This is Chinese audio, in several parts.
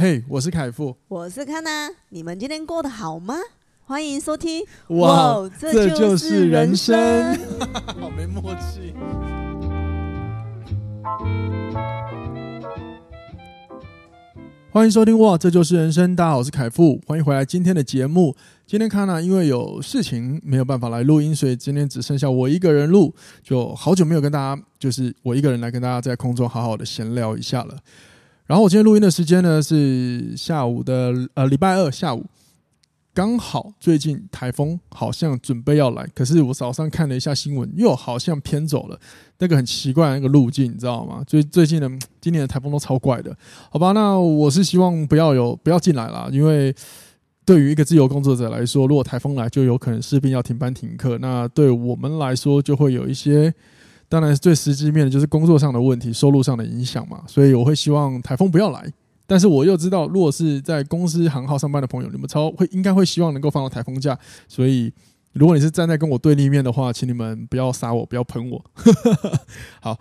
嘿，hey, 我是凯富，我是康娜，你们今天过得好吗？欢迎收听，哇，哇这就是人生，人生 好没默契。欢迎收听，哇，这就是人生。大家好，我是凯富，欢迎回来今天的节目。今天康娜因为有事情没有办法来录音，所以今天只剩下我一个人录，就好久没有跟大家，就是我一个人来跟大家在空中好好的闲聊一下了。然后我今天录音的时间呢是下午的呃礼拜二下午，刚好最近台风好像准备要来，可是我早上看了一下新闻，又好像偏走了，那个很奇怪的那个路径，你知道吗？最最近的今年的台风都超怪的，好吧？那我是希望不要有不要进来啦，因为对于一个自由工作者来说，如果台风来，就有可能势必要停班停课，那对我们来说就会有一些。当然，最实际面的就是工作上的问题、收入上的影响嘛。所以我会希望台风不要来。但是我又知道，如果是在公司行号上班的朋友，你们超会应该会希望能够放到台风假。所以，如果你是站在跟我对立面的话，请你们不要杀我，不要喷我。好，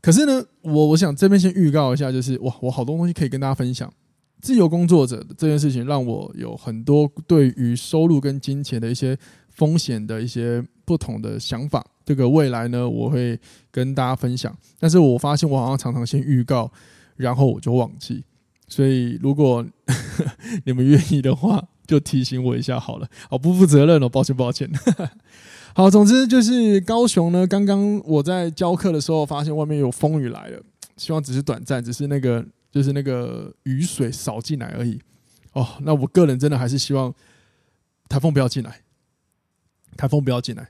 可是呢，我我想这边先预告一下，就是哇，我好多东西可以跟大家分享。自由工作者这件事情，让我有很多对于收入跟金钱的一些风险的一些不同的想法。这个未来呢，我会跟大家分享。但是我发现我好像常常先预告，然后我就忘记。所以如果 你们愿意的话，就提醒我一下好了。好，不负责任哦，抱歉抱歉。好，总之就是高雄呢，刚刚我在教课的时候，发现外面有风雨来了。希望只是短暂，只是那个就是那个雨水扫进来而已。哦，那我个人真的还是希望台风不要进来，台风不要进来。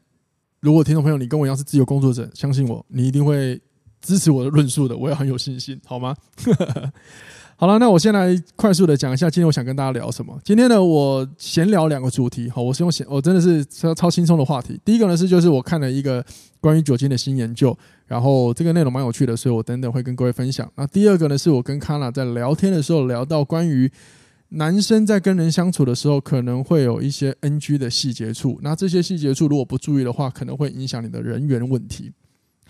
如果听众朋友你跟我一样是自由工作者，相信我，你一定会支持我的论述的，我也很有信心，好吗？好了，那我先来快速的讲一下今天我想跟大家聊什么。今天呢，我闲聊两个主题，好，我是用闲，我真的是超超轻松的话题。第一个呢是就是我看了一个关于酒精的新研究，然后这个内容蛮有趣的，所以我等等会跟各位分享。那第二个呢是我跟康娜在聊天的时候聊到关于。男生在跟人相处的时候，可能会有一些 NG 的细节处，那这些细节处如果不注意的话，可能会影响你的人缘问题。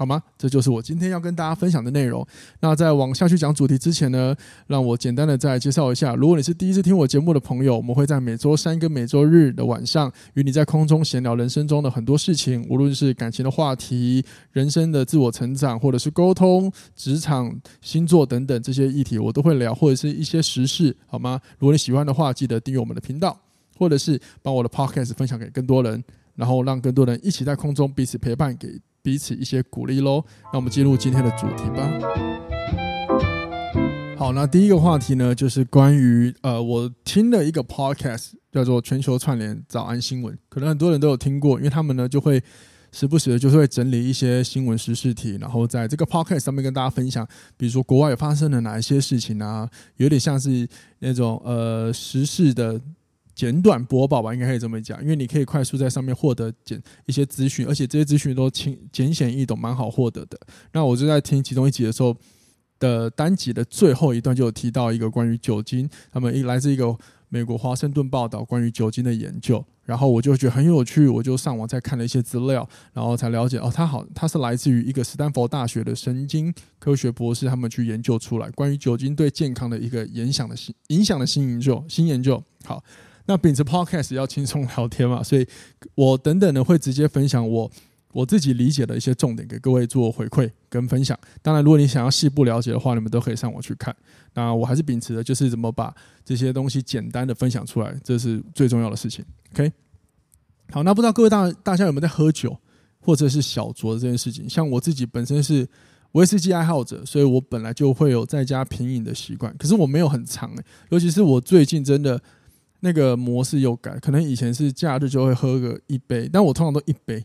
好吗？这就是我今天要跟大家分享的内容。那在往下去讲主题之前呢，让我简单的再介绍一下。如果你是第一次听我节目的朋友，我们会在每周三跟每周日的晚上，与你在空中闲聊人生中的很多事情，无论是感情的话题、人生的自我成长，或者是沟通、职场、星座等等这些议题，我都会聊，或者是一些时事，好吗？如果你喜欢的话，记得订阅我们的频道，或者是把我的 Podcast 分享给更多人，然后让更多人一起在空中彼此陪伴给。彼此一些鼓励喽。那我们进入今天的主题吧。好，那第一个话题呢，就是关于呃，我听了一个 podcast 叫做《全球串联早安新闻》，可能很多人都有听过，因为他们呢就会时不时的就是会整理一些新闻时事题，然后在这个 podcast 上面跟大家分享，比如说国外发生了哪一些事情啊，有点像是那种呃时事的。简短播报吧，应该可以这么讲，因为你可以快速在上面获得简一些资讯，而且这些资讯都轻简显易懂，蛮好获得的。那我就在听其中一集的时候的单集的最后一段，就有提到一个关于酒精，他们一来自一个美国华盛顿报道关于酒精的研究，然后我就觉得很有趣，我就上网再看了一些资料，然后才了解哦，它好，它是来自于一个斯坦福大学的神经科学博士，他们去研究出来关于酒精对健康的一个影响的新影响的新研究，新研究好。那秉持 Podcast 要轻松聊天嘛，所以我等等呢会直接分享我我自己理解的一些重点给各位做回馈跟分享。当然，如果你想要细部了解的话，你们都可以上网去看。那我还是秉持的就是怎么把这些东西简单的分享出来，这是最重要的事情。OK，好，那不知道各位大大家有没有在喝酒或者是小酌的这件事情？像我自己本身是威士忌爱好者，所以我本来就会有在家品饮的习惯。可是我没有很长欸，尤其是我最近真的。那个模式又改，可能以前是假日就会喝个一杯，但我通常都一杯，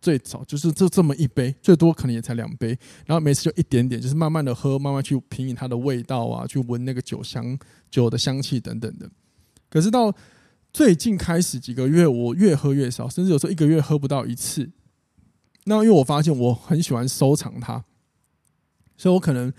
最少就是就这么一杯，最多可能也才两杯，然后每次就一点点，就是慢慢的喝，慢慢去品饮它的味道啊，去闻那个酒香、酒的香气等等的。可是到最近开始几个月，我越喝越少，甚至有时候一个月喝不到一次。那因为我发现我很喜欢收藏它，所以我可能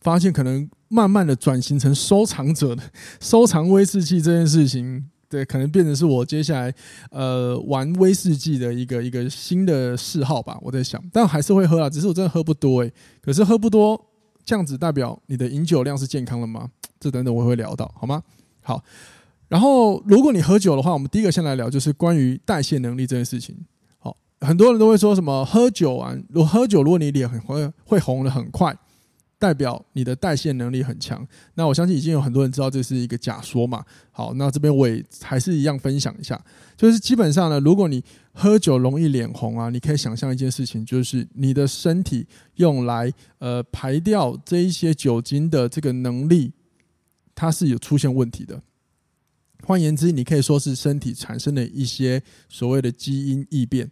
发现可能。慢慢的转型成收藏者的收藏威士忌这件事情，对，可能变成是我接下来呃玩威士忌的一个一个新的嗜好吧。我在想，但还是会喝啊，只是我真的喝不多诶、可是喝不多，这样子代表你的饮酒量是健康的吗？这等等我会聊到，好吗？好，然后如果你喝酒的话，我们第一个先来聊就是关于代谢能力这件事情。好，很多人都会说什么喝酒啊，如喝酒，如果你脸很会会红得很快。代表你的代谢能力很强，那我相信已经有很多人知道这是一个假说嘛。好，那这边我也还是一样分享一下，就是基本上呢，如果你喝酒容易脸红啊，你可以想象一件事情，就是你的身体用来呃排掉这一些酒精的这个能力，它是有出现问题的。换言之，你可以说是身体产生了一些所谓的基因异变，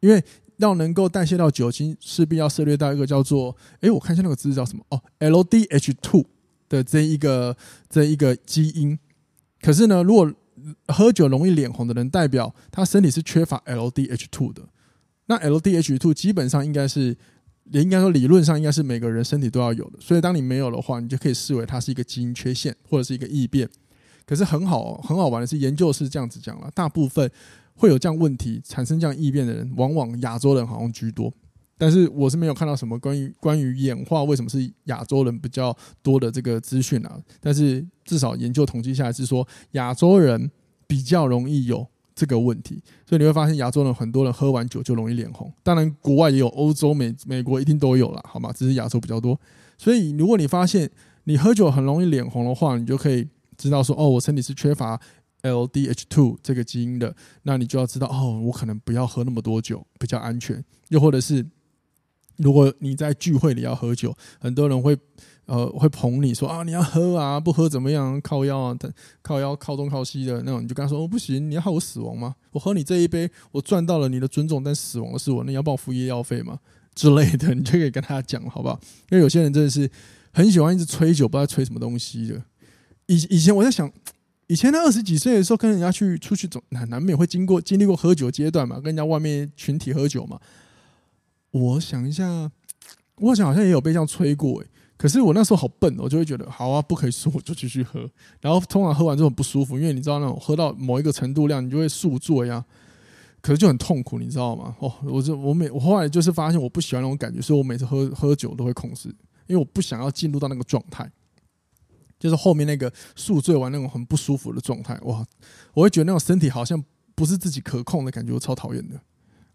因为。要能够代谢到酒精，势必要涉猎到一个叫做……哎，我看一下那个字叫什么？哦 ”，LDH two 的这一个这一个基因。可是呢，如果喝酒容易脸红的人，代表他身体是缺乏 LDH two 的。那 LDH two 基本上应该是，也应该说理论上应该是每个人身体都要有的。所以当你没有的话，你就可以视为它是一个基因缺陷或者是一个异变。可是很好很好玩的是，研究是这样子讲了，大部分。会有这样问题产生这样异变的人，往往亚洲人好像居多。但是我是没有看到什么关于关于演化为什么是亚洲人比较多的这个资讯啊。但是至少研究统计下来是说，亚洲人比较容易有这个问题。所以你会发现亚洲人很多人喝完酒就容易脸红。当然国外也有，欧洲、美美国一定都有啦，好吗？只是亚洲比较多。所以如果你发现你喝酒很容易脸红的话，你就可以知道说，哦，我身体是缺乏。LDH2 这个基因的，那你就要知道哦，我可能不要喝那么多酒，比较安全。又或者是，如果你在聚会里要喝酒，很多人会呃会捧你说啊，你要喝啊，不喝怎么样？靠腰啊，靠腰靠东靠西的那种，你就跟他说哦，不行，你要害我死亡吗？我喝你这一杯，我赚到了你的尊重，但死亡的是我，那你要帮我付医药费吗？之类的，你就可以跟他讲，好不好？因为有些人真的是很喜欢一直吹酒，不知道吹什么东西的。以以前我在想。以前他二十几岁的时候，跟人家去出去走，难难免会经过经历过喝酒阶段嘛，跟人家外面群体喝酒嘛。我想一下，我想好像也有被这样催过诶。可是我那时候好笨，我就会觉得好啊，不可以输，我就继续喝。然后通常喝完之后很不舒服，因为你知道那种喝到某一个程度量，你就会宿醉呀。可是就很痛苦，你知道吗？哦，我就我每我后来就是发现我不喜欢那种感觉，所以我每次喝喝酒都会控制，因为我不想要进入到那个状态。就是后面那个宿醉完那种很不舒服的状态，哇！我会觉得那种身体好像不是自己可控的感觉，我超讨厌的，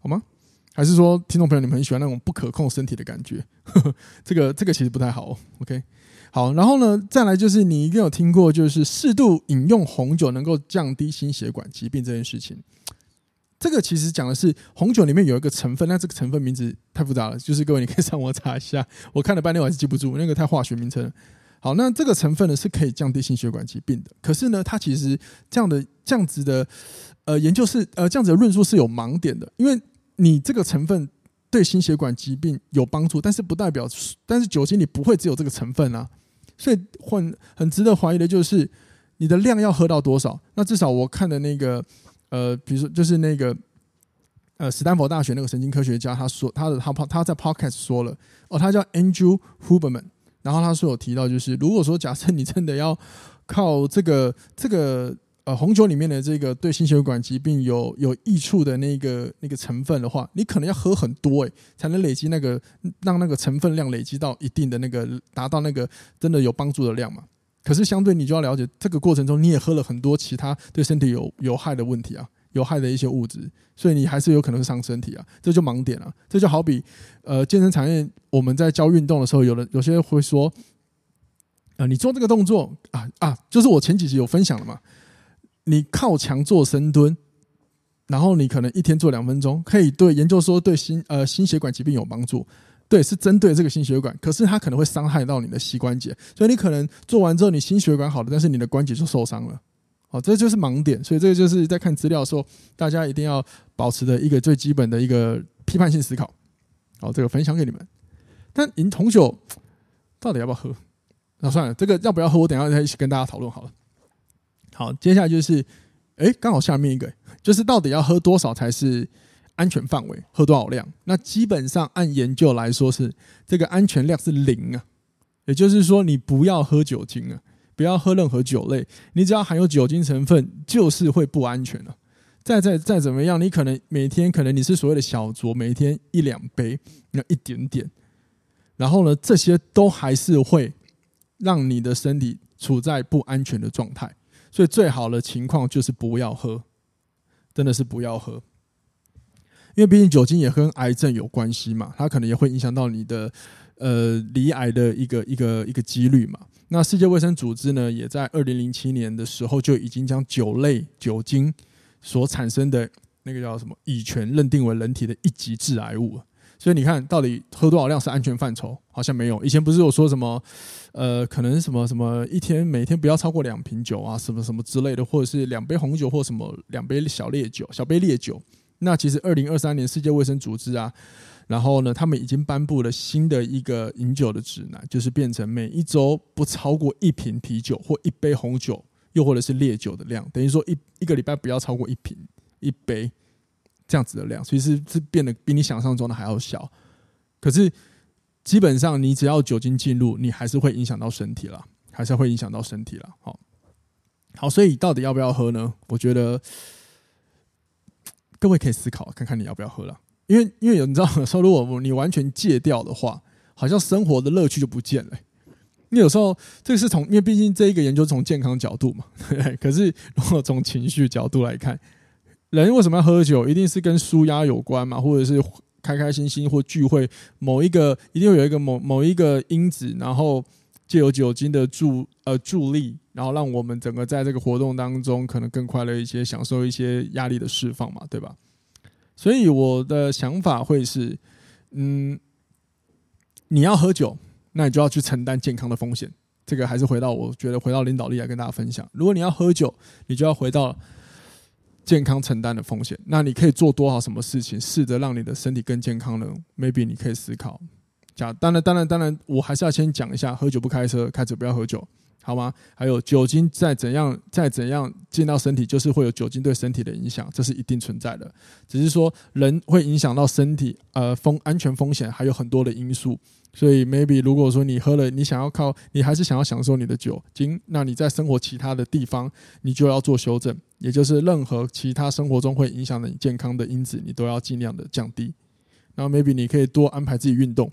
好吗？还是说听众朋友你们很喜欢那种不可控身体的感觉？呵呵，这个这个其实不太好。OK，好，然后呢，再来就是你一定有听过，就是适度饮用红酒能够降低心血管疾病这件事情。这个其实讲的是红酒里面有一个成分，那这个成分名字太复杂了，就是各位你可以上网查一下。我看了半天我还是记不住，那个太化学名称。好，那这个成分呢是可以降低心血管疾病的。可是呢，它其实这样的这样子的呃研究是呃这样子的论述是有盲点的，因为你这个成分对心血管疾病有帮助，但是不代表，但是酒精里不会只有这个成分啊。所以很很值得怀疑的就是你的量要喝到多少。那至少我看的那个呃，比如说就是那个呃，斯坦福大学那个神经科学家他说他的他他在 podcast 说了哦，他叫 Andrew Huberman。然后他说有提到，就是如果说假设你真的要靠这个 这个呃红酒里面的这个对心血管疾病有有益处的那个那个成分的话，你可能要喝很多诶，才能累积那个让那个成分量累积到一定的那个达到那个真的有帮助的量嘛。可是相对你就要了解这个过程中你也喝了很多其他对身体有有害的问题啊。有害的一些物质，所以你还是有可能伤身体啊，这就盲点了。这就好比，呃，健身产业我们在教运动的时候，有的有些会说，啊，你做这个动作啊啊，就是我前几集有分享的嘛，你靠墙做深蹲，然后你可能一天做两分钟，可以对研究说对心呃心血管疾病有帮助，对，是针对这个心血管，可是它可能会伤害到你的膝关节，所以你可能做完之后你心血管好了，但是你的关节就受伤了。好，这就是盲点，所以这个就是在看资料的时候，大家一定要保持的一个最基本的一个批判性思考。好，这个分享给你们。但饮红酒到底要不要喝？那算了，这个要不要喝，我等下再一起跟大家讨论好了。好，接下来就是，哎，刚好下面一个，就是到底要喝多少才是安全范围？喝多少量？那基本上按研究来说是这个安全量是零啊，也就是说你不要喝酒精啊。不要喝任何酒类，你只要含有酒精成分，就是会不安全了。再再再怎么样，你可能每天可能你是所谓的小酌，每天一两杯，那一点点，然后呢，这些都还是会让你的身体处在不安全的状态。所以最好的情况就是不要喝，真的是不要喝，因为毕竟酒精也跟癌症有关系嘛，它可能也会影响到你的呃罹癌的一个一个一个几率嘛。那世界卫生组织呢，也在二零零七年的时候就已经将酒类酒精所产生的那个叫什么乙醛认定为人体的一级致癌物。所以你看到底喝多少量是安全范畴？好像没有。以前不是有说什么，呃，可能什么什么一天每天不要超过两瓶酒啊，什么什么之类的，或者是两杯红酒或什么两杯小烈酒、小杯烈酒。那其实二零二三年世界卫生组织啊，然后呢，他们已经颁布了新的一个饮酒的指南，就是变成每一周不超过一瓶啤酒或一杯红酒，又或者是烈酒的量，等于说一一个礼拜不要超过一瓶一杯。这样子的量，其实是变得比你想象中的还要小。可是基本上，你只要酒精进入，你还是会影响到身体了，还是会影响到身体了。好，好，所以到底要不要喝呢？我觉得各位可以思考，看看你要不要喝了。因为，因为有你知道，有时候如果你完全戒掉的话，好像生活的乐趣就不见了。因为有时候这个是从，因为毕竟这一个研究从健康角度嘛。可是如果从情绪角度来看，人为什么要喝酒？一定是跟舒压有关嘛，或者是开开心心或聚会，某一个一定有一个某某一个因子，然后借由酒精的助呃助力，然后让我们整个在这个活动当中可能更快乐一些，享受一些压力的释放嘛，对吧？所以我的想法会是，嗯，你要喝酒，那你就要去承担健康的风险。这个还是回到我觉得回到领导力来跟大家分享，如果你要喝酒，你就要回到。健康承担的风险，那你可以做多少什么事情，试着让你的身体更健康呢？Maybe 你可以思考。讲，当然，当然，当然，我还是要先讲一下：喝酒不开车，开车不要喝酒，好吗？还有酒精再怎样，再怎样进到身体，就是会有酒精对身体的影响，这是一定存在的。只是说人会影响到身体，呃，风安全风险还有很多的因素。所以，maybe 如果说你喝了，你想要靠，你还是想要享受你的酒精，那你在生活其他的地方，你就要做修正，也就是任何其他生活中会影响到你健康的因子，你都要尽量的降低。然后，maybe 你可以多安排自己运动。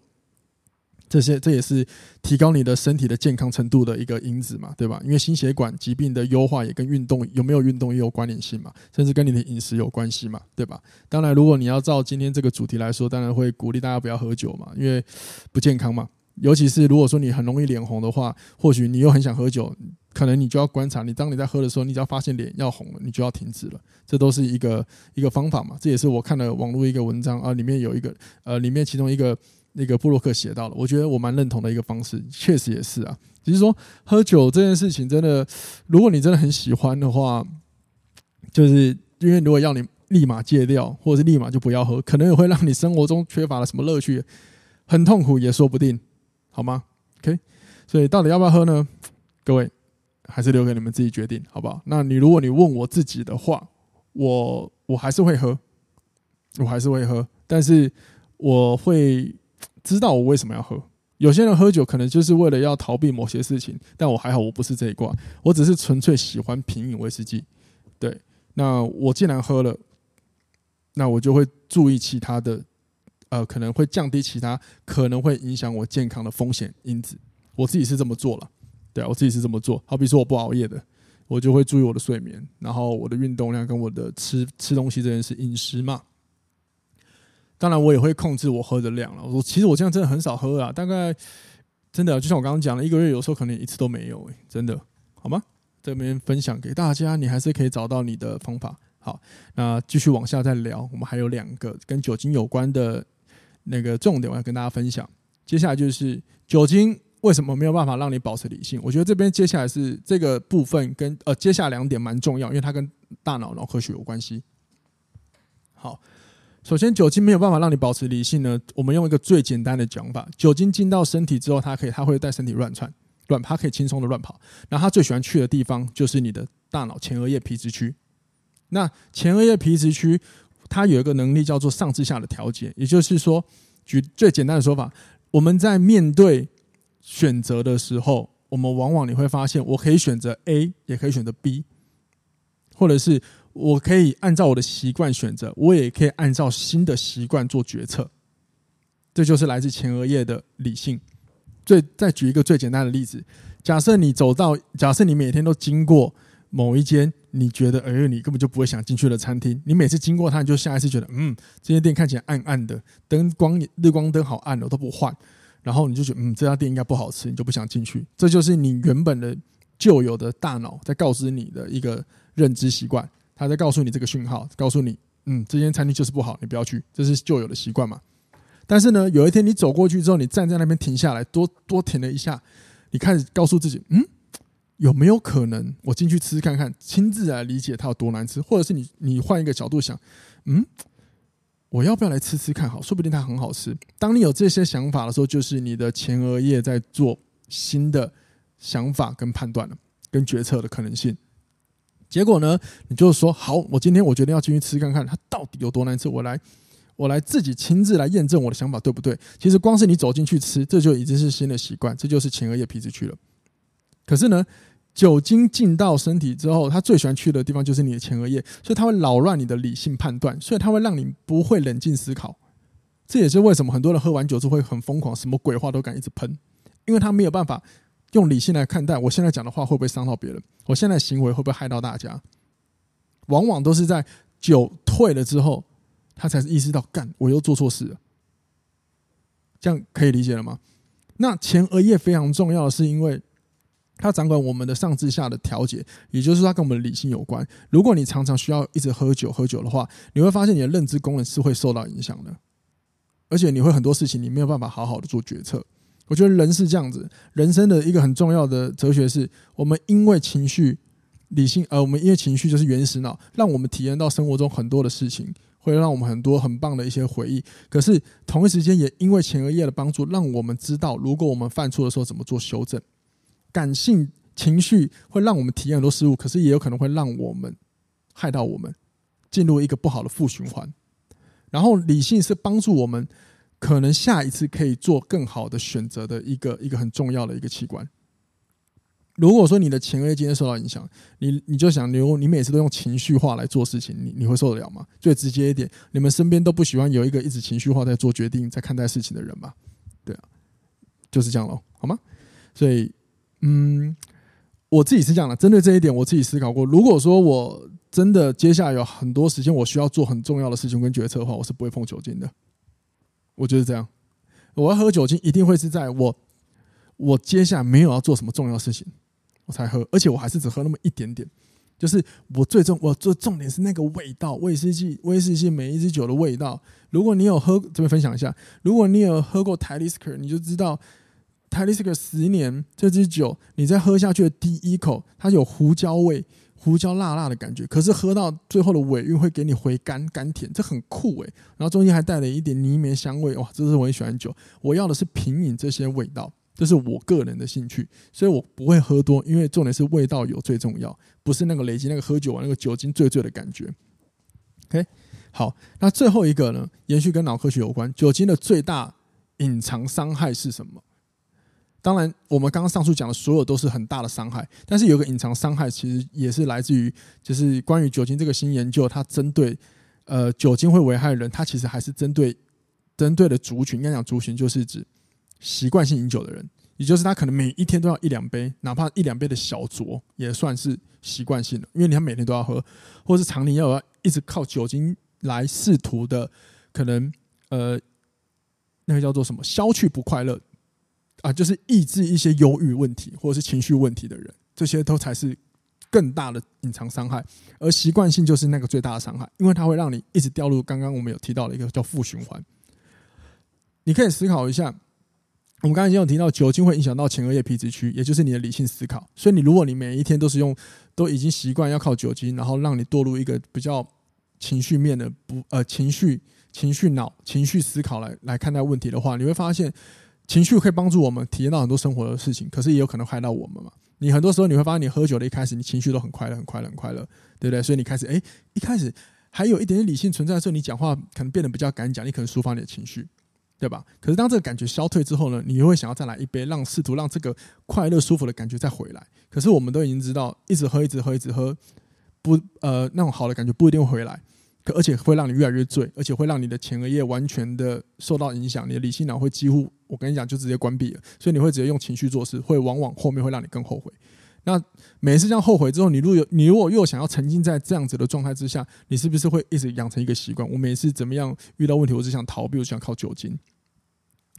这些这也是提高你的身体的健康程度的一个因子嘛，对吧？因为心血管疾病的优化也跟运动有没有运动也有关联性嘛，甚至跟你的饮食有关系嘛，对吧？当然，如果你要照今天这个主题来说，当然会鼓励大家不要喝酒嘛，因为不健康嘛。尤其是如果说你很容易脸红的话，或许你又很想喝酒，可能你就要观察，你当你在喝的时候，你只要发现脸要红了，你就要停止了。这都是一个一个方法嘛。这也是我看了网络一个文章啊，里面有一个呃，里面其中一个。那个布洛克写到了，我觉得我蛮认同的一个方式，确实也是啊。只是说喝酒这件事情，真的，如果你真的很喜欢的话，就是因为如果要你立马戒掉，或者是立马就不要喝，可能也会让你生活中缺乏了什么乐趣，很痛苦也说不定，好吗？OK，所以到底要不要喝呢？各位还是留给你们自己决定，好不好？那你如果你问我自己的话，我我还是会喝，我还是会喝，但是我会。知道我为什么要喝？有些人喝酒可能就是为了要逃避某些事情，但我还好，我不是这一挂，我只是纯粹喜欢品饮威士忌。对，那我既然喝了，那我就会注意其他的，呃，可能会降低其他可能会影响我健康的风险因子。我自己是这么做了，对啊，我自己是这么做。好比说我不熬夜的，我就会注意我的睡眠，然后我的运动量跟我的吃吃东西这件事饮食嘛。当然，我也会控制我喝的量了。我说，其实我这样真的很少喝啊，大概真的就像我刚刚讲的，一个月有时候可能一次都没有，欸，真的，好吗？这边分享给大家，你还是可以找到你的方法。好，那继续往下再聊，我们还有两个跟酒精有关的那个重点，我要跟大家分享。接下来就是酒精为什么没有办法让你保持理性？我觉得这边接下来是这个部分跟呃，接下来两点蛮重要，因为它跟大脑脑科学有关系。好。首先，酒精没有办法让你保持理性呢。我们用一个最简单的讲法：酒精进到身体之后，它可以，它会带身体乱窜，乱，它可以轻松的乱跑。然后，它最喜欢去的地方就是你的大脑前额叶皮质区。那前额叶皮质区，它有一个能力叫做上至下的调节。也就是说，举最简单的说法，我们在面对选择的时候，我们往往你会发现，我可以选择 A，也可以选择 B，或者是。我可以按照我的习惯选择，我也可以按照新的习惯做决策。这就是来自前额叶的理性。最再举一个最简单的例子，假设你走到，假设你每天都经过某一间你觉得，哎，你根本就不会想进去的餐厅，你每次经过它，你就下一次觉得，嗯，这间店看起来暗暗的，灯光日光灯好暗哦，都不换，然后你就觉得，嗯，这家店应该不好吃，你就不想进去。这就是你原本的旧有的大脑在告知你的一个认知习惯，他在告诉你这个讯号，告诉你，嗯，这间餐厅就是不好，你不要去，这是旧有的习惯嘛。但是呢，有一天你走过去之后，你站在那边停下来，多多停了一下。你开始告诉自己，嗯，有没有可能我进去吃吃看看，亲自来理解它有多难吃？或者是你你换一个角度想，嗯，我要不要来吃吃看？好，说不定它很好吃。当你有这些想法的时候，就是你的前额叶在做新的想法跟判断了，跟决策的可能性。结果呢，你就说好，我今天我决定要进去吃看看，它到底有多难吃，我来。我来自己亲自来验证我的想法对不对？其实光是你走进去吃，这就已经是新的习惯，这就是前额叶皮质区了。可是呢，酒精进到身体之后，它最喜欢去的地方就是你的前额叶，所以它会扰乱你的理性判断，所以它会让你不会冷静思考。这也是为什么很多人喝完酒之后会很疯狂，什么鬼话都敢一直喷，因为他没有办法用理性来看待我现在讲的话会不会伤到别人，我现在行为会不会害到大家。往往都是在酒退了之后。他才是意识到，干，我又做错事了，这样可以理解了吗？那前额叶非常重要是，因为它掌管我们的上至下的调节，也就是，它跟我们的理性有关。如果你常常需要一直喝酒喝酒的话，你会发现你的认知功能是会受到影响的，而且你会很多事情你没有办法好好的做决策。我觉得人是这样子，人生的一个很重要的哲学是，我们因为情绪理性，而我们因为情绪就是原始脑，让我们体验到生活中很多的事情。会让我们很多很棒的一些回忆，可是同一时间也因为前额叶的帮助，让我们知道如果我们犯错的时候怎么做修正。感性情绪会让我们体验很多事物，可是也有可能会让我们害到我们，进入一个不好的负循环。然后理性是帮助我们可能下一次可以做更好的选择的一个一个很重要的一个器官。如果说你的前额叶今天受到影响，你你就想，你你每次都用情绪化来做事情，你你会受得了吗？最直接一点，你们身边都不喜欢有一个一直情绪化在做决定、在看待事情的人吧？对啊，就是这样喽，好吗？所以，嗯，我自己是这样的，针对这一点，我自己思考过。如果说我真的接下来有很多时间，我需要做很重要的事情跟决策的话，我是不会碰酒精的。我觉得这样，我要喝酒精，一定会是在我我接下来没有要做什么重要事情。我才喝，而且我还是只喝那么一点点。就是我最重，我最重点是那个味道，威士忌，威士忌每一支酒的味道。如果你有喝，这边分享一下，如果你有喝过 Talisker，你就知道 Talisker 十年这支酒，你在喝下去的第一口，它有胡椒味，胡椒辣辣的感觉。可是喝到最后的尾韵会给你回甘甘甜，这很酷诶。然后中间还带了一点泥煤香味，哇，这是我很喜欢酒。我要的是品饮这些味道。这是我个人的兴趣，所以我不会喝多，因为重点是味道有最重要，不是那个累积那个喝酒完那个酒精醉醉的感觉。OK，好，那最后一个呢，延续跟脑科学有关，酒精的最大隐藏伤害是什么？当然，我们刚刚上述讲的所有都是很大的伤害，但是有个隐藏伤害，其实也是来自于，就是关于酒精这个新研究，它针对呃酒精会危害人，它其实还是针对针对的族群，应该讲族群就是指。习惯性饮酒的人，也就是他可能每一天都要一两杯，哪怕一两杯的小酌，也算是习惯性的。因为你看每天都要喝，或是常年要要一直靠酒精来试图的，可能呃，那个叫做什么消去不快乐啊，就是抑制一些忧郁问题或者是情绪问题的人，这些都才是更大的隐藏伤害。而习惯性就是那个最大的伤害，因为它会让你一直掉入刚刚我们有提到的一个叫负循环。你可以思考一下。我们刚才已经有提到，酒精会影响到前额叶皮质区，也就是你的理性思考。所以，你如果你每一天都是用，都已经习惯要靠酒精，然后让你堕入一个比较情绪面的不呃情绪情绪脑情绪思考来来看待问题的话，你会发现情绪可以帮助我们体验到很多生活的事情，可是也有可能害到我们嘛。你很多时候你会发现，你喝酒的一开始，你情绪都很快乐，很快乐，很快乐，对不对？所以你开始哎，一开始还有一点点理性存在的时候，你讲话可能变得比较敢讲，你可能抒发你的情绪。对吧？可是当这个感觉消退之后呢，你又会想要再来一杯，让试图让这个快乐舒服的感觉再回来。可是我们都已经知道，一直喝，一直喝，一直喝，不呃那种好的感觉不一定会回来。可而且会让你越来越醉，而且会让你的前额叶完全的受到影响，你的理性脑会几乎，我跟你讲，就直接关闭了。所以你会直接用情绪做事，会往往后面会让你更后悔。那每一次这样后悔之后，你如果有你如果又想要沉浸在这样子的状态之下，你是不是会一直养成一个习惯？我每次怎么样遇到问题，我只想逃避，我只想靠酒精。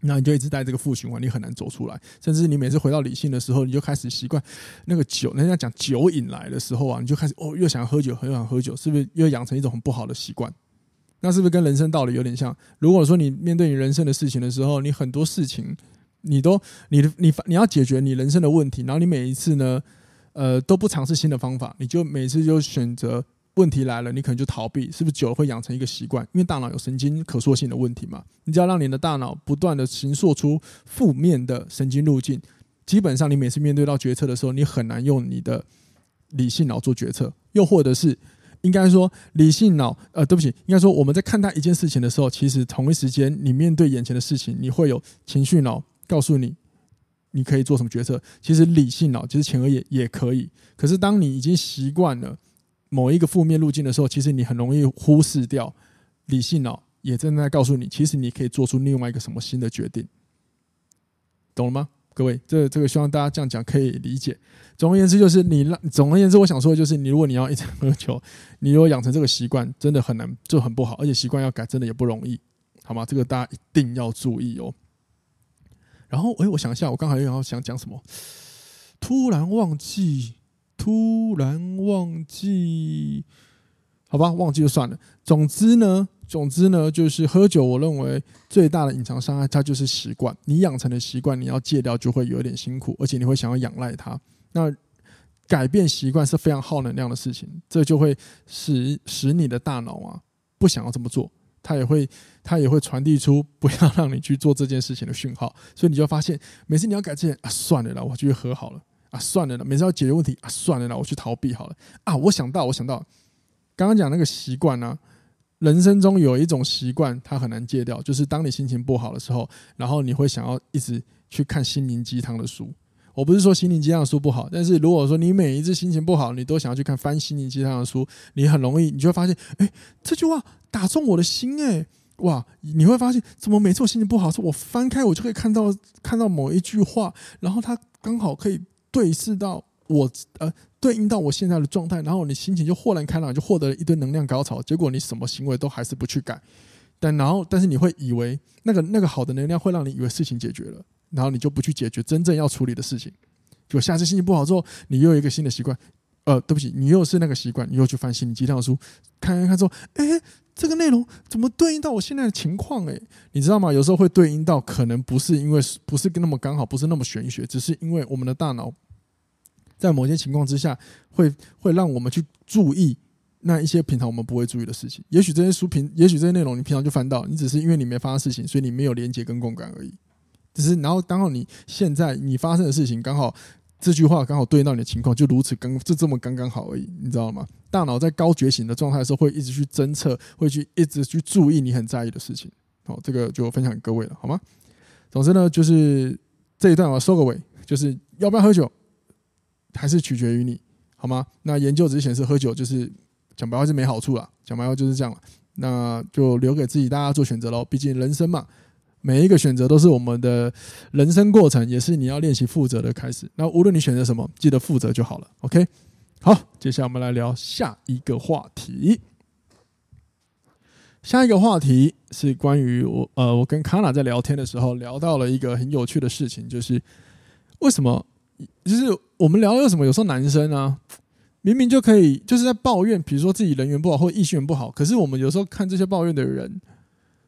那你就一直在这个负循环，你很难走出来。甚至你每次回到理性的时候，你就开始习惯那个酒。人家讲酒瘾来的时候啊，你就开始哦，又想喝酒，又想喝酒，是不是又养成一种很不好的习惯？那是不是跟人生道理有点像？如果说你面对你人生的事情的时候，你很多事情你都你你你要解决你人生的问题，然后你每一次呢，呃，都不尝试新的方法，你就每次就选择。问题来了，你可能就逃避，是不是久了会养成一个习惯？因为大脑有神经可塑性的问题嘛。你只要让你的大脑不断的形塑出负面的神经路径，基本上你每次面对到决策的时候，你很难用你的理性脑做决策。又或者是应该说，理性脑呃，对不起，应该说我们在看待一件事情的时候，其实同一时间你面对眼前的事情，你会有情绪脑告诉你你可以做什么决策。其实理性脑其实前额叶也可以，可是当你已经习惯了。某一个负面路径的时候，其实你很容易忽视掉理性脑也正在告诉你，其实你可以做出另外一个什么新的决定，懂了吗？各位，这这个希望大家这样讲可以理解。总而言之，就是你让总而言之，我想说的就是，你如果你要一直喝酒，你如果养成这个习惯，真的很难，就很不好，而且习惯要改，真的也不容易，好吗？这个大家一定要注意哦。然后，哎，我想一下，我刚才又要想讲什么，突然忘记。突然忘记，好吧，忘记就算了。总之呢，总之呢，就是喝酒，我认为最大的隐藏伤害，它就是习惯。你养成的习惯，你要戒掉就会有点辛苦，而且你会想要仰赖它。那改变习惯是非常耗能量的事情，这就会使使你的大脑啊不想要这么做，它也会它也会传递出不要让你去做这件事情的讯号。所以你就发现，每次你要改这件啊，算了啦，我继续喝好了。啊，算了啦，每次要解决问题啊，算了啦，我去逃避好了啊。我想到，我想到，刚刚讲那个习惯呢，人生中有一种习惯，它很难戒掉，就是当你心情不好的时候，然后你会想要一直去看心灵鸡汤的书。我不是说心灵鸡汤的书不好，但是如果说你每一次心情不好，你都想要去看翻心灵鸡汤的书，你很容易，你就会发现，哎，这句话打中我的心，哎，哇，你会发现，怎么每次我心情不好，是我翻开我就可以看到看到某一句话，然后它刚好可以。对视到我，呃，对应到我现在的状态，然后你心情就豁然开朗，就获得了一堆能量高潮。结果你什么行为都还是不去改，但然后但是你会以为那个那个好的能量会让你以为事情解决了，然后你就不去解决真正要处理的事情。就下次心情不好之后，你又有一个新的习惯，呃，对不起，你又是那个习惯，你又去翻心理鸡汤书，看看看之后，哎，这个内容怎么对应到我现在的情况？哎，你知道吗？有时候会对应到，可能不是因为不是那么刚好，不是那么玄学，只是因为我们的大脑。在某些情况之下，会会让我们去注意那一些平常我们不会注意的事情。也许这些书评，也许这些内容你平常就翻到，你只是因为你没发生事情，所以你没有连接跟共感而已。只是然后刚好你现在你发生的事情刚好这句话刚好对应到你的情况，就如此刚就这么刚刚好而已，你知道吗？大脑在高觉醒的状态的时候，会一直去侦测，会去一直去注意你很在意的事情。好，这个就分享给各位了，好吗？总之呢，就是这一段我要收个尾，就是要不要喝酒？还是取决于你，好吗？那研究只是显示喝酒就是讲白话是没好处啦，讲白话就是这样了。那就留给自己大家做选择喽。毕竟人生嘛，每一个选择都是我们的人生过程，也是你要练习负责的开始。那无论你选择什么，记得负责就好了。OK，好，接下来我们来聊下一个话题。下一个话题是关于我呃，我跟卡娜在聊天的时候聊到了一个很有趣的事情，就是为什么。就是我们聊的什么？有时候男生啊，明明就可以，就是在抱怨，比如说自己人缘不好或异性缘不好，可是我们有时候看这些抱怨的人，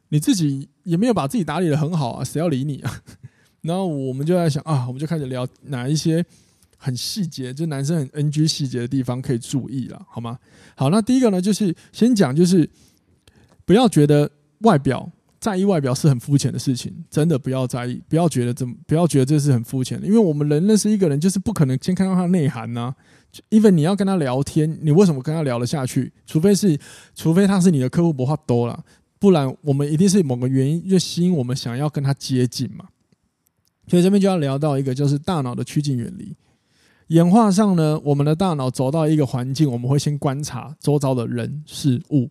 你自己也没有把自己打理的很好啊，谁要理你啊？然后我们就在想啊，我们就开始聊哪一些很细节，就男生很 NG 细节的地方可以注意了，好吗？好，那第一个呢，就是先讲，就是不要觉得外表。在意外表是很肤浅的事情，真的不要在意，不要觉得这，不要觉得这是很肤浅的，因为我们人认识一个人，就是不可能先看到他的内涵呐。因为你要跟他聊天，你为什么跟他聊得下去？除非是，除非他是你的客户，不话多了，不然我们一定是某个原因就吸引我们想要跟他接近嘛。所以这边就要聊到一个，就是大脑的趋近远离。演化上呢，我们的大脑走到一个环境，我们会先观察周遭的人事物。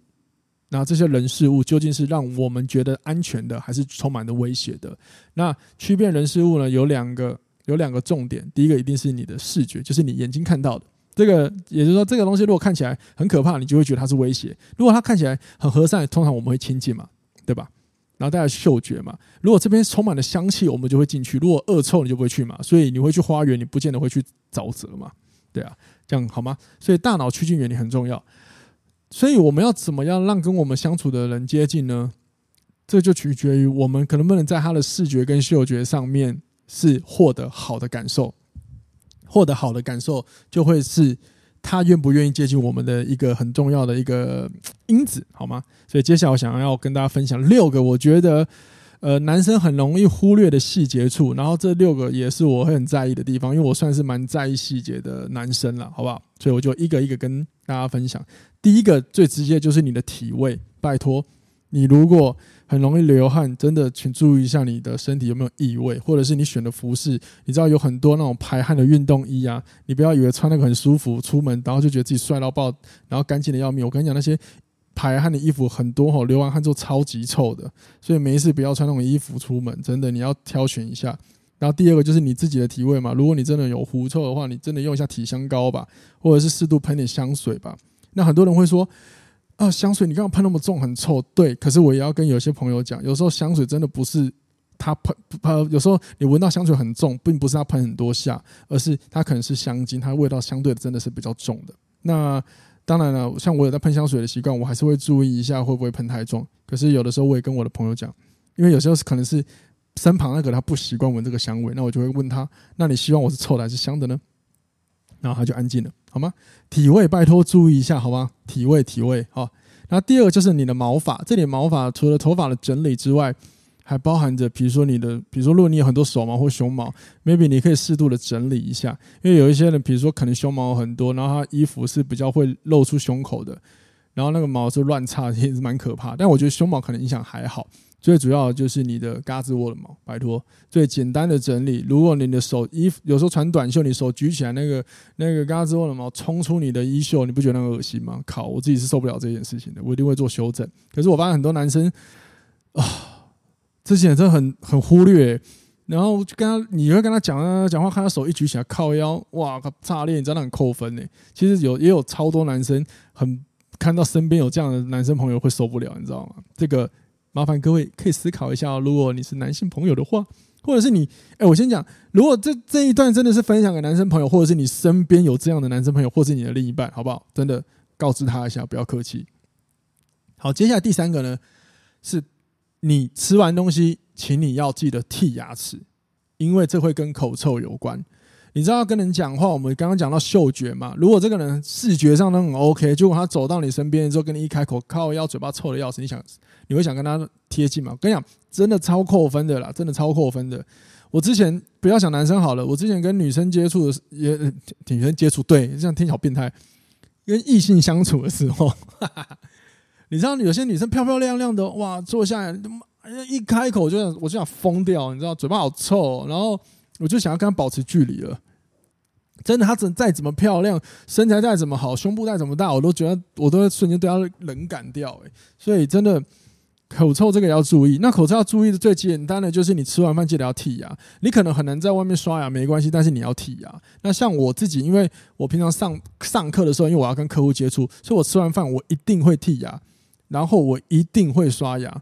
那这些人事物究竟是让我们觉得安全的，还是充满着威胁的？那区辨人事物呢？有两个，有两个重点。第一个一定是你的视觉，就是你眼睛看到的这个，也就是说，这个东西如果看起来很可怕，你就会觉得它是威胁；如果它看起来很和善，通常我们会亲近嘛，对吧？然后再来嗅觉嘛，如果这边充满了香气，我们就会进去；如果恶臭，你就不会去嘛。所以你会去花园，你不见得会去沼泽嘛，对啊，这样好吗？所以大脑趋近原理很重要。所以我们要怎么样让跟我们相处的人接近呢？这就取决于我们可能不能在他的视觉跟嗅觉上面是获得好的感受，获得好的感受就会是他愿不愿意接近我们的一个很重要的一个因子，好吗？所以接下来我想要跟大家分享六个我觉得呃男生很容易忽略的细节处，然后这六个也是我会很在意的地方，因为我算是蛮在意细节的男生了，好不好？所以我就一个一个跟大家分享。第一个最直接就是你的体味，拜托你如果很容易流汗，真的请注意一下你的身体有没有异味，或者是你选的服饰，你知道有很多那种排汗的运动衣啊，你不要以为穿那个很舒服出门，然后就觉得自己帅到爆，然后干净的要命。我跟你讲，那些排汗的衣服很多吼，流完汗之后超级臭的，所以没事不要穿那种衣服出门，真的你要挑选一下。然后第二个就是你自己的体味嘛，如果你真的有狐臭的话，你真的用一下体香膏吧，或者是适度喷点香水吧。那很多人会说，啊，香水你干嘛喷那么重，很臭。对，可是我也要跟有些朋友讲，有时候香水真的不是它喷，喷，有时候你闻到香水很重，并不是它喷很多下，而是它可能是香精，它味道相对的真的是比较重的。那当然了，像我有在喷香水的习惯，我还是会注意一下会不会喷太重。可是有的时候我也跟我的朋友讲，因为有时候可能是身旁那个他不习惯闻这个香味，那我就会问他，那你希望我是臭的还是香的呢？然后他就安静了，好吗？体味，拜托注意一下，好吗？体味，体味，好。然后第二个就是你的毛发，这里毛发除了头发的整理之外，还包含着，比如说你的，比如说如果你有很多手毛或胸毛，maybe 你可以适度的整理一下，因为有一些人，比如说可能胸毛很多，然后他衣服是比较会露出胸口的，然后那个毛是乱插，也是蛮可怕。但我觉得胸毛可能影响还好。最主要的就是你的胳肢窝的毛，拜托。最简单的整理，如果你的手衣服有时候穿短袖，你手举起来，那个那个胳肢窝的毛冲出你的衣袖，你不觉得那恶心吗？靠，我自己是受不了这件事情的，我一定会做修正。可是我发现很多男生啊，之前真的很很忽略，然后就跟他，你会跟他讲啊讲话，看他手一举起来靠腰，哇，炸裂，你真的很扣分呢。其实有也有超多男生很看到身边有这样的男生朋友会受不了，你知道吗？这个。麻烦各位可以思考一下，如果你是男性朋友的话，或者是你，哎，我先讲，如果这这一段真的是分享给男生朋友，或者是你身边有这样的男生朋友，或是你的另一半，好不好？真的告知他一下，不要客气。好，接下来第三个呢，是你吃完东西，请你要记得剔牙齿，因为这会跟口臭有关。你知道跟人讲话，我们刚刚讲到嗅觉嘛？如果这个人视觉上都很 OK，结果他走到你身边之后，跟你一开口，靠要，嘴巴臭的要死，你想你会想跟他贴近吗？我跟你讲，真的超扣分的啦，真的超扣分的。我之前不要想男生好了，我之前跟女生接触的也 女生接触，对，这样听起来好变态。跟异性相处的时候，哈哈，你知道有些女生漂漂亮亮的，哇，坐下来一开口就想，我就想疯掉，你知道，嘴巴好臭，然后我就想要跟他保持距离了。真的，她怎再怎么漂亮，身材再怎么好，胸部再怎么大，我都觉得我都会瞬间对她冷感掉诶。所以真的，口臭这个要注意。那口臭要注意的最简单的就是你吃完饭记得要剔牙。你可能很难在外面刷牙，没关系，但是你要剔牙。那像我自己，因为我平常上上课的时候，因为我要跟客户接触，所以我吃完饭我一定会剔牙，然后我一定会刷牙，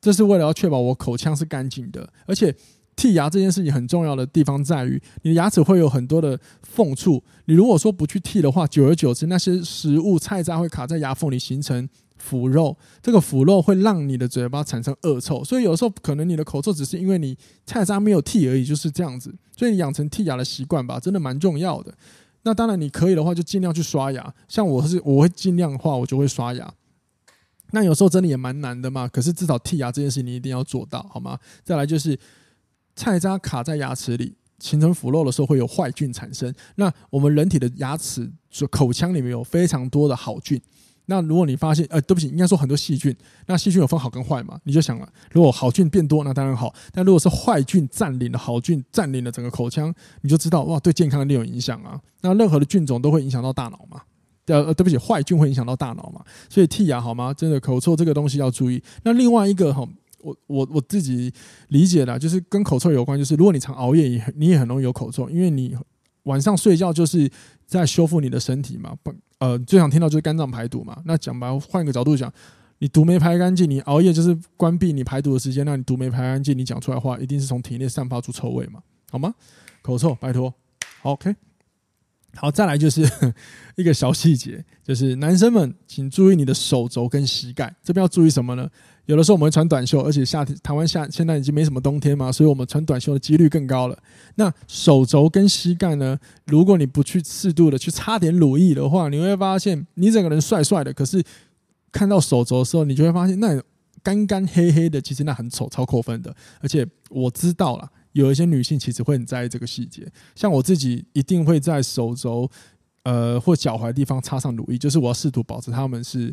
这是为了要确保我口腔是干净的，而且。剔牙这件事情很重要的地方在于，你的牙齿会有很多的缝处。你如果说不去剔的话，久而久之，那些食物菜渣会卡在牙缝里，形成腐肉。这个腐肉会让你的嘴巴产生恶臭。所以有时候可能你的口臭只是因为你菜渣没有剔而已，就是这样子。所以养成剔牙的习惯吧，真的蛮重要的。那当然你可以的话，就尽量去刷牙。像我是我会尽量的话，我就会刷牙。那有时候真的也蛮难的嘛。可是至少剔牙这件事你一定要做到，好吗？再来就是。菜渣卡在牙齿里形成腐肉的时候，会有坏菌产生。那我们人体的牙齿、就口腔里面有非常多的好菌。那如果你发现，呃，对不起，应该说很多细菌。那细菌有分好跟坏嘛？你就想了，如果好菌变多，那当然好；但如果是坏菌占领了好菌，占领了整个口腔，你就知道哇，对健康一定有影响啊。那任何的菌种都会影响到大脑嘛？呃呃，对不起，坏菌会影响到大脑嘛，所以剔牙好吗？真的口臭这个东西要注意。那另外一个哈，我我我自己理解的，就是跟口臭有关，就是如果你常熬夜，也你也很容易有口臭，因为你晚上睡觉就是在修复你的身体嘛，不呃，最想听到就是肝脏排毒嘛。那讲吧，换一个角度讲，你毒没排干净，你熬夜就是关闭你排毒的时间，那你毒没排干净，你讲出来的话一定是从体内散发出臭味嘛，好吗？口臭，拜托，OK。好，再来就是 一个小细节，就是男生们请注意你的手肘跟膝盖，这边要注意什么呢？有的时候我们会穿短袖，而且夏天台湾夏现在已经没什么冬天嘛，所以我们穿短袖的几率更高了。那手肘跟膝盖呢？如果你不去适度的去擦点乳液的话，你会发现你整个人帅帅的，可是看到手肘的时候，你就会发现那干干黑黑的，其实那很丑，超扣分的。而且我知道了。有一些女性其实会很在意这个细节，像我自己一定会在手肘，呃或脚踝地方擦上乳液，就是我要试图保持它们是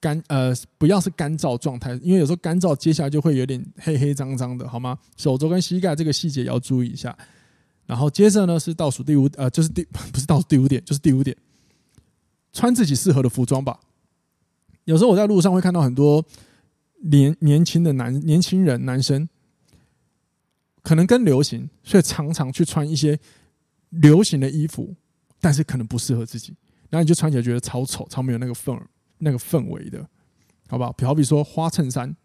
干，呃不要是干燥状态，因为有时候干燥接下来就会有点黑黑脏脏的，好吗？手肘跟膝盖这个细节也要注意一下。然后接着呢是倒数第五，呃就是第 不是倒数第五点，就是第五点，穿自己适合的服装吧。有时候我在路上会看到很多年年轻的男年轻人男生。可能跟流行，所以常常去穿一些流行的衣服，但是可能不适合自己，然后你就穿起来觉得超丑、超没有那个氛那个氛围的，好不好？好比说花衬衫，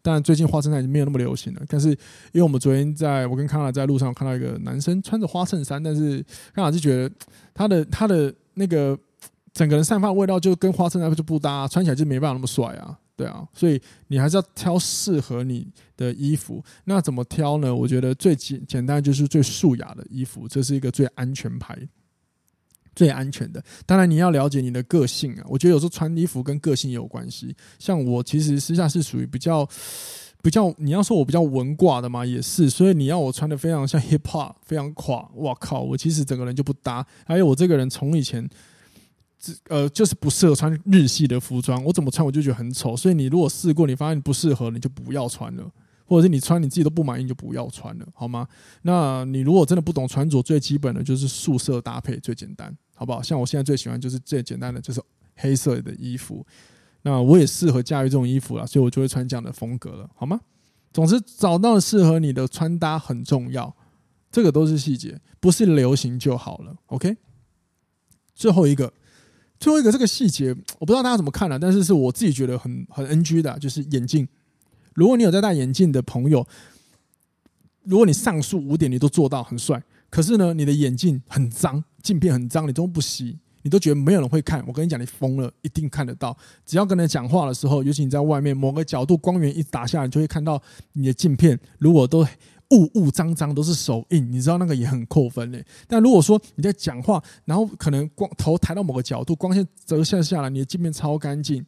但最近花衬衫已经没有那么流行了，但是因为我们昨天在我跟康纳在路上看到一个男生穿着花衬衫，但是康纳就觉得他的他的那个整个人散发的味道就跟花衬衫就不搭，穿起来就没办法那么帅啊。对啊，所以你还是要挑适合你的衣服。那怎么挑呢？我觉得最简简单就是最素雅的衣服，这是一个最安全牌，最安全的。当然你要了解你的个性啊。我觉得有时候穿衣服跟个性也有关系。像我其实私下是属于比较比较，你要说我比较文挂的嘛，也是。所以你要我穿的非常像 hip hop，非常垮，哇靠！我其实整个人就不搭。还有我这个人从以前。呃，就是不适合穿日系的服装，我怎么穿我就觉得很丑。所以你如果试过，你发现你不适合，你就不要穿了，或者是你穿你自己都不满意，就不要穿了，好吗？那你如果真的不懂穿着，最基本的就是素色搭配最简单，好不好？像我现在最喜欢就是最简单的，就是黑色的衣服。那我也适合驾驭这种衣服了，所以我就会穿这样的风格了，好吗？总之，找到适合你的穿搭很重要，这个都是细节，不是流行就好了。OK，最后一个。最后一个这个细节，我不知道大家怎么看了，但是是我自己觉得很很 NG 的，就是眼镜。如果你有在戴眼镜的朋友，如果你上述五点你都做到很帅，可是呢，你的眼镜很脏，镜片很脏，你都不洗，你都觉得没有人会看。我跟你讲，你疯了，一定看得到。只要跟人讲话的时候，尤其你在外面某个角度光源一打下来，你就会看到你的镜片。如果都雾雾脏脏都是手印，你知道那个也很扣分嘞。但如果说你在讲话，然后可能光头抬到某个角度，光线折射下来，你的镜片超干净，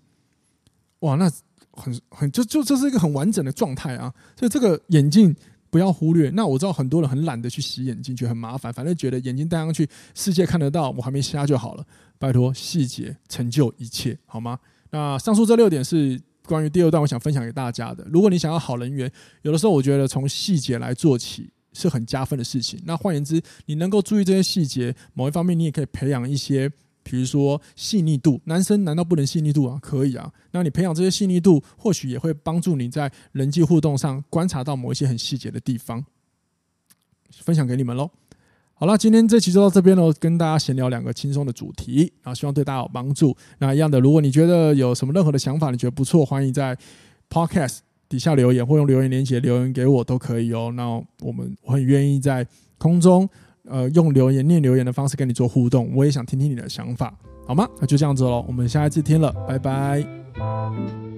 哇，那很很就就这是一个很完整的状态啊。所以这个眼镜不要忽略。那我知道很多人很懒得去洗眼镜，觉得很麻烦，反正觉得眼镜戴上去，世界看得到，我还没瞎就好了。拜托，细节成就一切，好吗？那上述这六点是。关于第二段，我想分享给大家的。如果你想要好人缘，有的时候我觉得从细节来做起是很加分的事情。那换言之，你能够注意这些细节，某一方面你也可以培养一些，比如说细腻度。男生难道不能细腻度啊？可以啊。那你培养这些细腻度，或许也会帮助你在人际互动上观察到某一些很细节的地方。分享给你们喽。好了，今天这期就到这边喽，跟大家闲聊两个轻松的主题，然后希望对大家有帮助。那一样的，如果你觉得有什么任何的想法，你觉得不错，欢迎在 Podcast 底下留言，或用留言连接留言给我都可以哦。那我们我很愿意在空中，呃，用留言念留言的方式跟你做互动。我也想听听你的想法，好吗？那就这样子喽，我们下一次听了，拜拜。